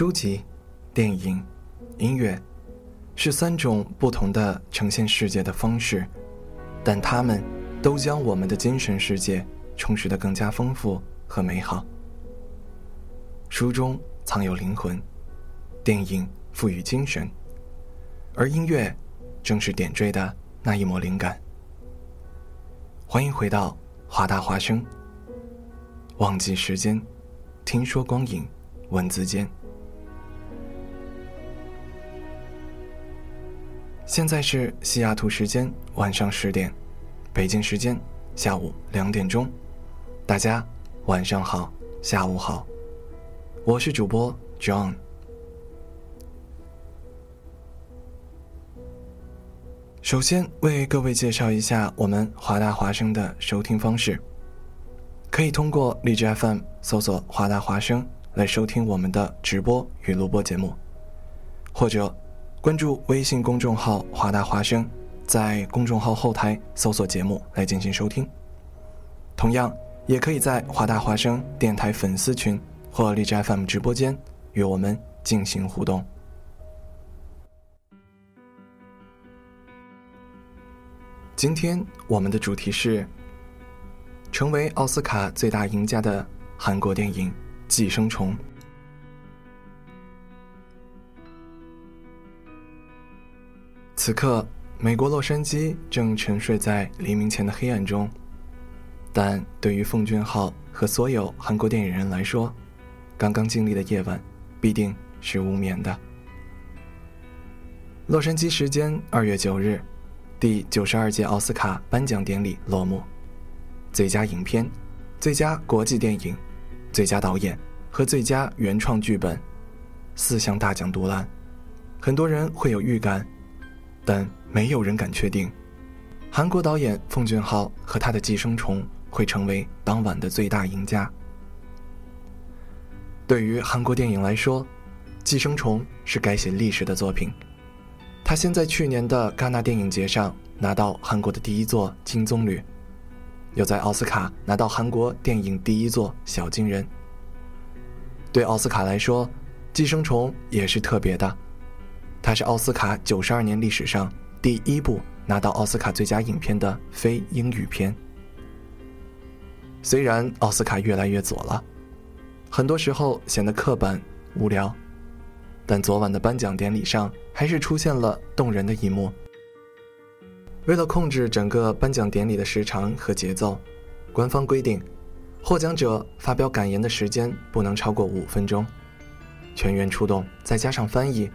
书籍、电影、音乐，是三种不同的呈现世界的方式，但它们都将我们的精神世界充实的更加丰富和美好。书中藏有灵魂，电影赋予精神，而音乐正是点缀的那一抹灵感。欢迎回到华大华声，忘记时间，听说光影，文字间。现在是西雅图时间晚上十点，北京时间下午两点钟。大家晚上好，下午好，我是主播 John。首先为各位介绍一下我们华大华声的收听方式，可以通过荔枝 FM 搜索“华大华声”来收听我们的直播与录播节目，或者。关注微信公众号“华大华声”，在公众号后台搜索节目来进行收听。同样，也可以在华大华声电台粉丝群或荔枝 FM 直播间与我们进行互动。今天我们的主题是：成为奥斯卡最大赢家的韩国电影《寄生虫》。此刻，美国洛杉矶正沉睡在黎明前的黑暗中，但对于奉俊昊和所有韩国电影人来说，刚刚经历的夜晚必定是无眠的。洛杉矶时间二月九日，第九十二届奥斯卡颁奖典礼落幕，最佳影片、最佳国际电影、最佳导演和最佳原创剧本四项大奖独揽，很多人会有预感。但没有人敢确定，韩国导演奉俊昊和他的《寄生虫》会成为当晚的最大赢家。对于韩国电影来说，《寄生虫》是改写历史的作品。他先在去年的戛纳电影节上拿到韩国的第一座金棕榈，又在奥斯卡拿到韩国电影第一座小金人。对奥斯卡来说，《寄生虫》也是特别的。它是奥斯卡九十二年历史上第一部拿到奥斯卡最佳影片的非英语片。虽然奥斯卡越来越左了，很多时候显得刻板无聊，但昨晚的颁奖典礼上还是出现了动人的一幕。为了控制整个颁奖典礼的时长和节奏，官方规定，获奖者发表感言的时间不能超过五分钟。全员出动，再加上翻译。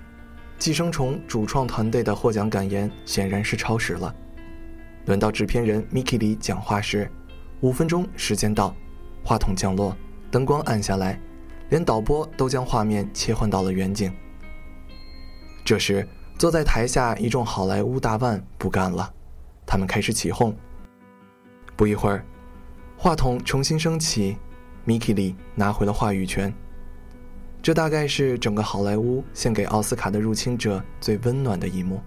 寄生虫主创团队的获奖感言显然是超时了。轮到制片人 Miki 里讲话时，五分钟时间到，话筒降落，灯光暗下来，连导播都将画面切换到了远景。这时，坐在台下一众好莱坞大腕不干了，他们开始起哄。不一会儿，话筒重新升起，Miki 里拿回了话语权。这大概是整个好莱坞献给奥斯卡的入侵者最温暖的一幕。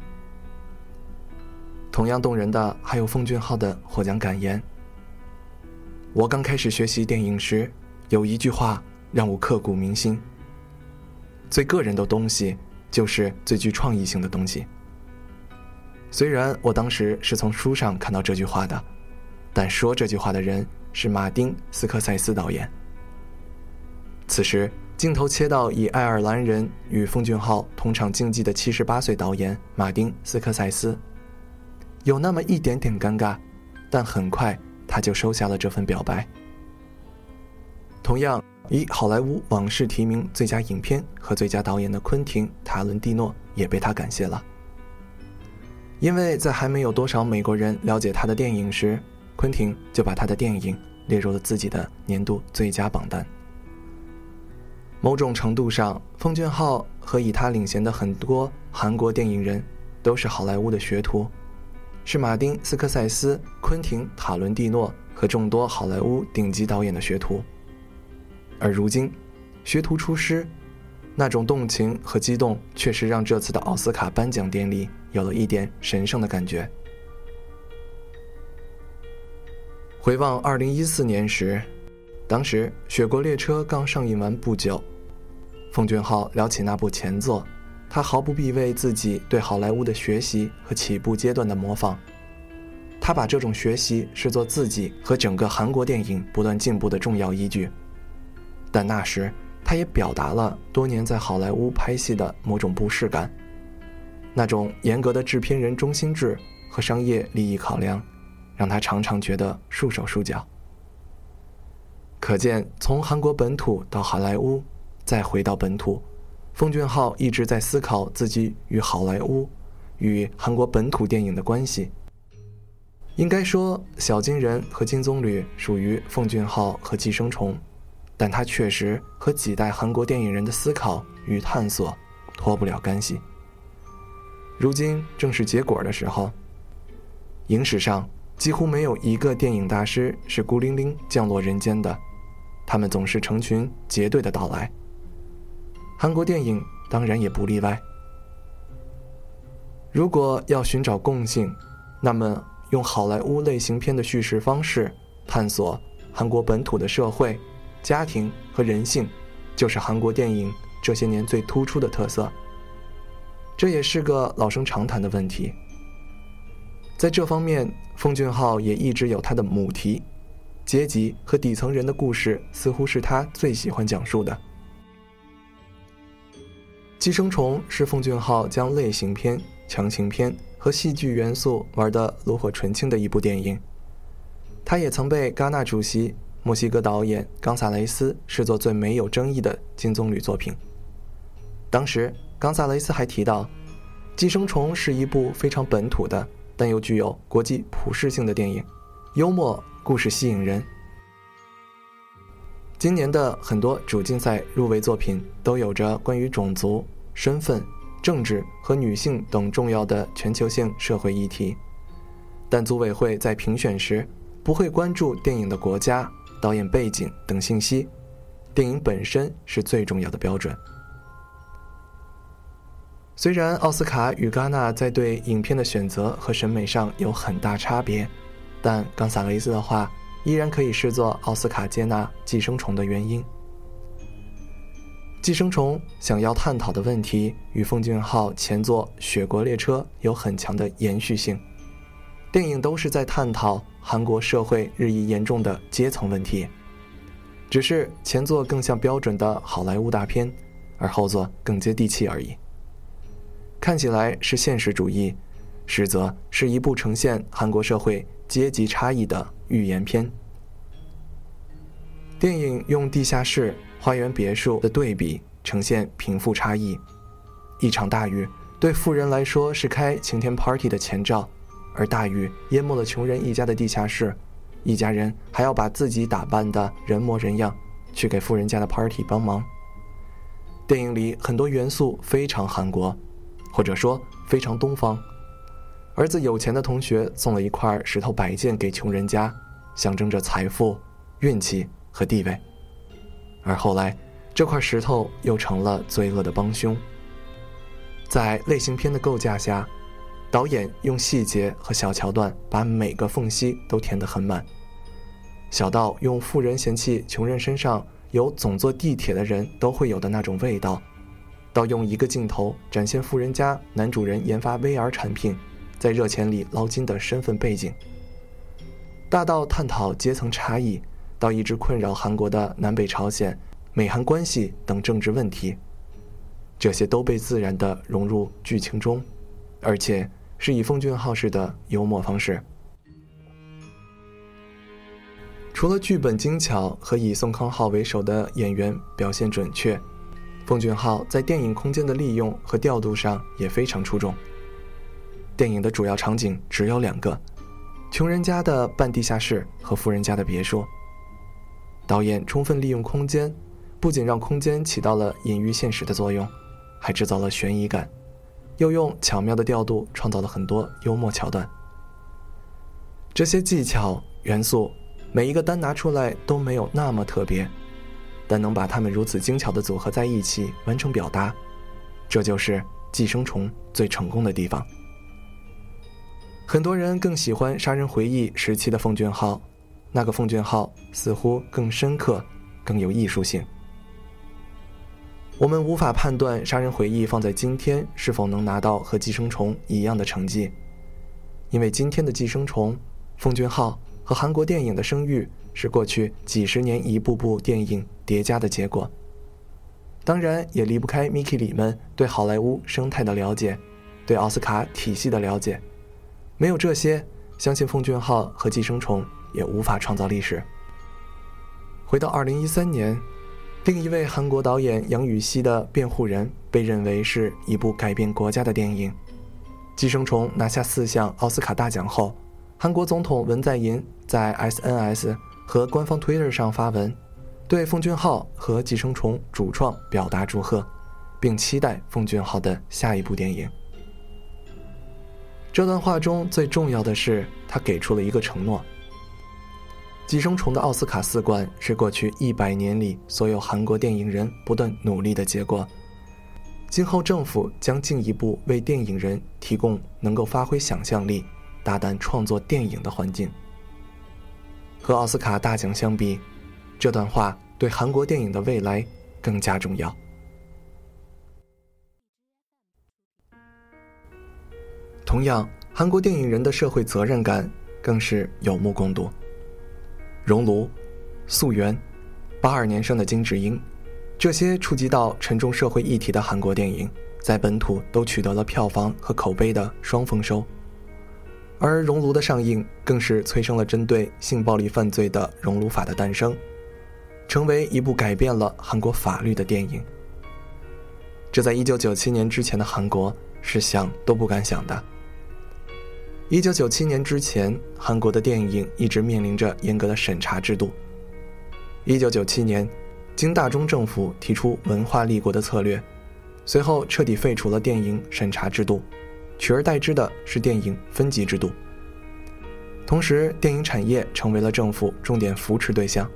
同样动人的还有奉俊昊的获奖感言：“我刚开始学习电影时，有一句话让我刻骨铭心：最个人的东西就是最具创意性的东西。虽然我当时是从书上看到这句话的，但说这句话的人是马丁·斯科塞斯导演。此时，镜头切到以爱尔兰人与奉俊昊同场竞技的七十八岁导演马丁·斯科塞斯，有那么一点点尴尬，但很快他就收下了这份表白。同样，以好莱坞往事提名最佳影片和最佳导演的昆汀·塔伦蒂诺也被他感谢了。因为在还没有多少美国人了解他的电影时，昆汀就把他的电影列入了自己的年度最佳榜单。某种程度上，奉俊昊和以他领衔的很多韩国电影人都是好莱坞的学徒，是马丁·斯科塞斯、昆汀·塔伦蒂诺和众多好莱坞顶级导演的学徒。而如今，学徒出师。那种动情和激动，确实让这次的奥斯卡颁奖典礼有了一点神圣的感觉。回望二零一四年时，当时《雪国列车》刚上映完不久，奉俊昊聊起那部前作，他毫不避讳自己对好莱坞的学习和起步阶段的模仿，他把这种学习视作自己和整个韩国电影不断进步的重要依据，但那时。他也表达了多年在好莱坞拍戏的某种不适感，那种严格的制片人中心制和商业利益考量，让他常常觉得束手束脚。可见，从韩国本土到好莱坞，再回到本土，奉俊昊一直在思考自己与好莱坞、与韩国本土电影的关系。应该说，《小金人》和《金棕榈》属于奉俊昊和《寄生虫》。但他确实和几代韩国电影人的思考与探索脱不了干系。如今正是结果的时候。影史上几乎没有一个电影大师是孤零零降落人间的，他们总是成群结队的到来。韩国电影当然也不例外。如果要寻找共性，那么用好莱坞类型片的叙事方式探索韩国本土的社会。家庭和人性，就是韩国电影这些年最突出的特色。这也是个老生常谈的问题。在这方面，奉俊昊也一直有他的母题：阶级和底层人的故事，似乎是他最喜欢讲述的。《寄生虫》是奉俊昊将类型片、强情片和戏剧元素玩得炉火纯青的一部电影。他也曾被戛纳主席。墨西哥导演冈萨雷斯视作最没有争议的金棕榈作品。当时，冈萨雷斯还提到，《寄生虫》是一部非常本土的，但又具有国际普适性的电影，幽默，故事吸引人。今年的很多主竞赛入围作品都有着关于种族、身份、政治和女性等重要的全球性社会议题，但组委会在评选时不会关注电影的国家。导演背景等信息，电影本身是最重要的标准。虽然奥斯卡与戛纳在对影片的选择和审美上有很大差别，但冈萨雷斯的话依然可以视作奥斯卡接纳《寄生虫》的原因。《寄生虫》想要探讨的问题与奉俊昊前作《雪国列车》有很强的延续性，电影都是在探讨。韩国社会日益严重的阶层问题，只是前作更像标准的好莱坞大片，而后作更接地气而已。看起来是现实主义，实则是一部呈现韩国社会阶级差异的寓言片。电影用地下室、花园别墅的对比呈现贫富差异。一场大雨对富人来说是开晴天 party 的前兆。而大雨淹没了穷人一家的地下室，一家人还要把自己打扮的人模人样，去给富人家的 party 帮忙。电影里很多元素非常韩国，或者说非常东方。儿子有钱的同学送了一块石头摆件给穷人家，象征着财富、运气和地位。而后来，这块石头又成了罪恶的帮凶。在类型片的构架下。导演用细节和小桥段把每个缝隙都填得很满，小到用富人嫌弃穷人身上有总坐地铁的人都会有的那种味道，到用一个镜头展现富人家男主人研发 VR 产品，在热钱里捞金的身份背景，大到探讨阶层差异，到一直困扰韩国的南北朝鲜、美韩关系等政治问题，这些都被自然地融入剧情中，而且是以奉俊昊式的幽默方式。除了剧本精巧和以宋康昊为首的演员表现准确，奉俊昊在电影空间的利用和调度上也非常出众。电影的主要场景只有两个：穷人家的半地下室和富人家的别墅。导演充分利用空间，不仅让空间起到了隐喻现实的作用，还制造了悬疑感，又用巧妙的调度创造了很多幽默桥段。这些技巧元素。每一个单拿出来都没有那么特别，但能把它们如此精巧的组合在一起完成表达，这就是《寄生虫》最成功的地方。很多人更喜欢《杀人回忆》时期的奉俊昊，那个奉俊昊似乎更深刻、更有艺术性。我们无法判断《杀人回忆》放在今天是否能拿到和《寄生虫》一样的成绩，因为今天的《寄生虫》，奉俊昊。和韩国电影的声誉是过去几十年一部部电影叠加的结果。当然，也离不开 Mickey 里们对好莱坞生态的了解，对奥斯卡体系的了解。没有这些，相信奉俊昊和《寄生虫》也无法创造历史。回到2013年，另一位韩国导演杨禹锡的《辩护人》被认为是一部改变国家的电影。《寄生虫》拿下四项奥斯卡大奖后。韩国总统文在寅在 SNS 和官方 Twitter 上发文，对奉俊昊和《寄生虫》主创表达祝贺，并期待奉俊昊的下一部电影。这段话中最重要的是，他给出了一个承诺：《寄生虫》的奥斯卡四冠是过去一百年里所有韩国电影人不断努力的结果。今后政府将进一步为电影人提供能够发挥想象力。大胆创作电影的环境，和奥斯卡大奖相比，这段话对韩国电影的未来更加重要。同样，韩国电影人的社会责任感更是有目共睹。《熔炉》《素媛》《八二年生的金智英》，这些触及到沉重社会议题的韩国电影，在本土都取得了票房和口碑的双丰收。而《熔炉》的上映，更是催生了针对性暴力犯罪的《熔炉法》的诞生，成为一部改变了韩国法律的电影。这在1997年之前的韩国是想都不敢想的。1997年之前，韩国的电影一直面临着严格的审查制度。1997年，金大中政府提出文化立国的策略，随后彻底废除了电影审查制度。取而代之的是电影分级制度，同时电影产业成为了政府重点扶持对象。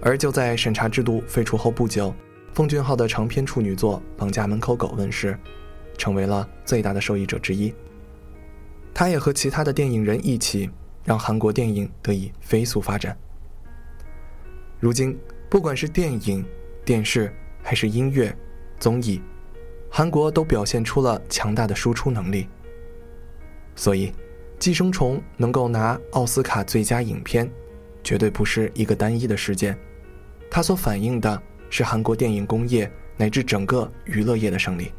而就在审查制度废除后不久，奉俊昊的长篇处女作《绑架门口狗》问世，成为了最大的受益者之一。他也和其他的电影人一起，让韩国电影得以飞速发展。如今，不管是电影、电视还是音乐、综艺。韩国都表现出了强大的输出能力，所以《寄生虫》能够拿奥斯卡最佳影片，绝对不是一个单一的事件，它所反映的是韩国电影工业乃至整个娱乐业的胜利。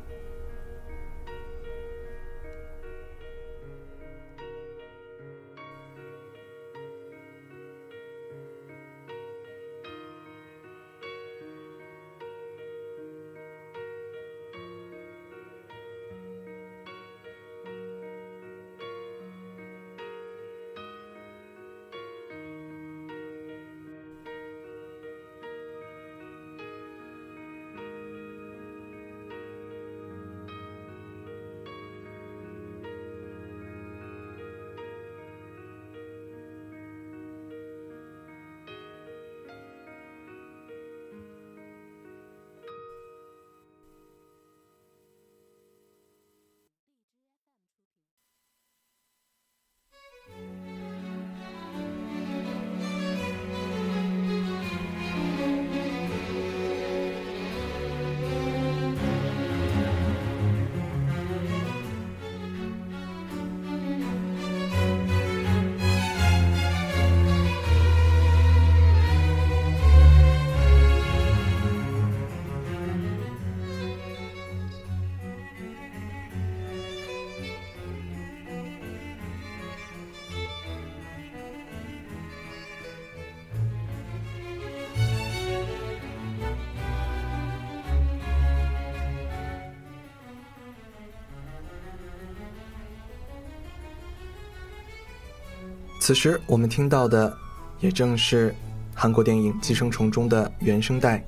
此时我们听到的，也正是韩国电影《寄生虫》中的原声带，《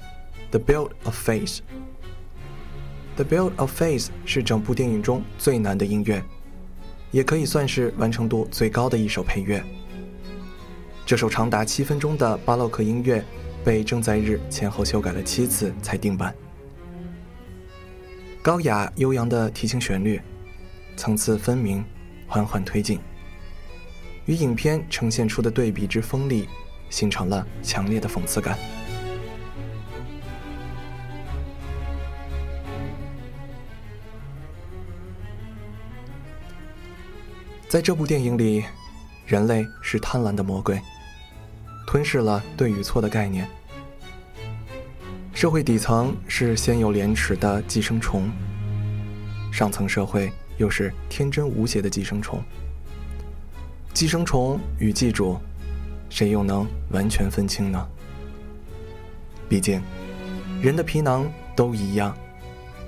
The Build of Face》。《The Build of Face》是整部电影中最难的音乐，也可以算是完成度最高的一首配乐。这首长达七分钟的巴洛克音乐，被正在日前后修改了七次才定版。高雅悠扬的提琴旋律，层次分明，缓缓推进。与影片呈现出的对比之锋利，形成了强烈的讽刺感。在这部电影里，人类是贪婪的魔鬼，吞噬了对与错的概念。社会底层是鲜有廉耻的寄生虫，上层社会又是天真无邪的寄生虫。寄生虫与寄主，谁又能完全分清呢？毕竟，人的皮囊都一样，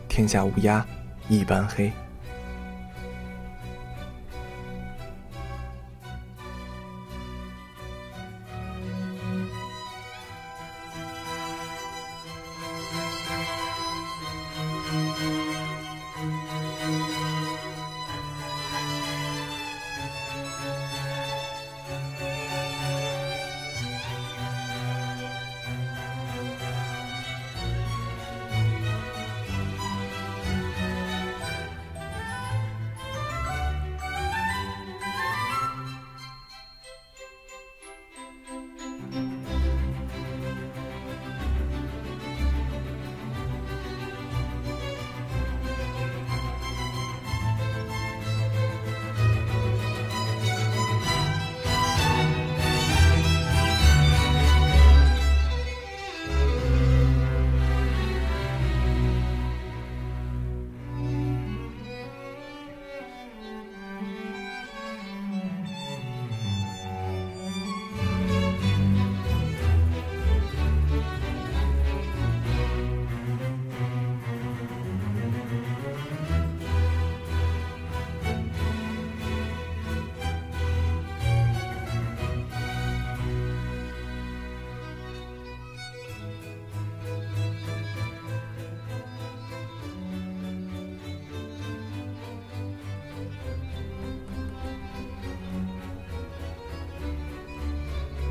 天下乌鸦一般黑。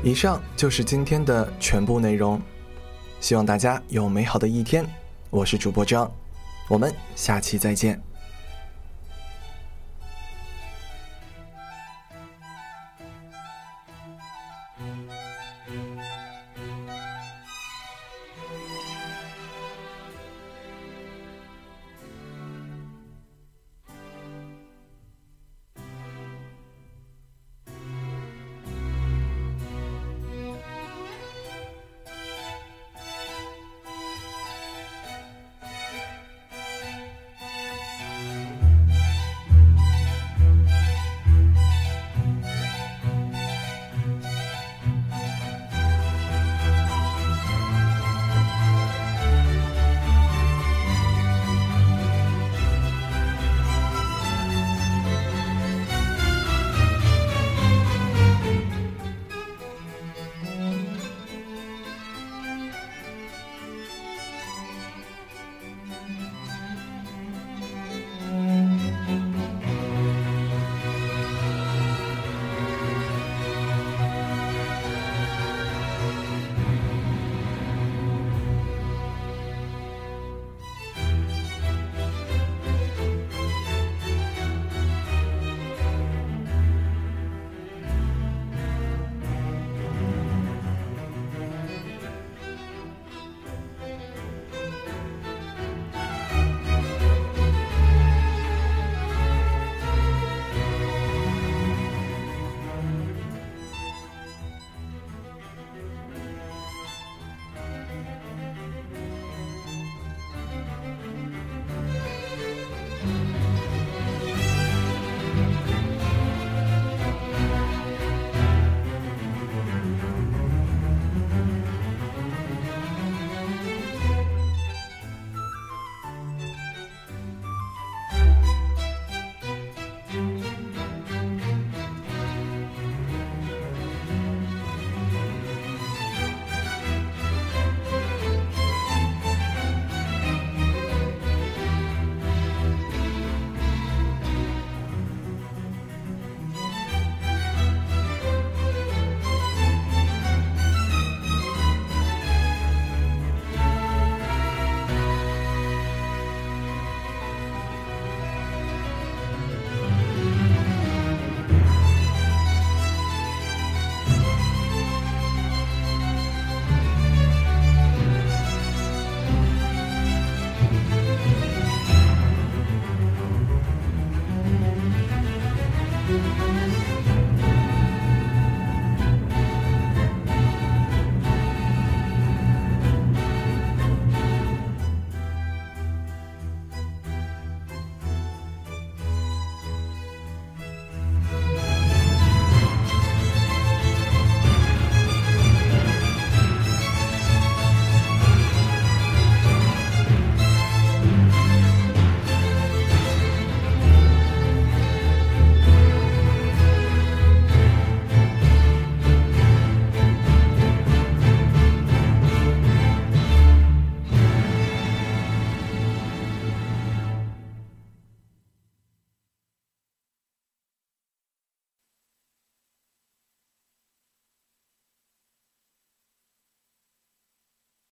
以上就是今天的全部内容，希望大家有美好的一天。我是主播张，我们下期再见。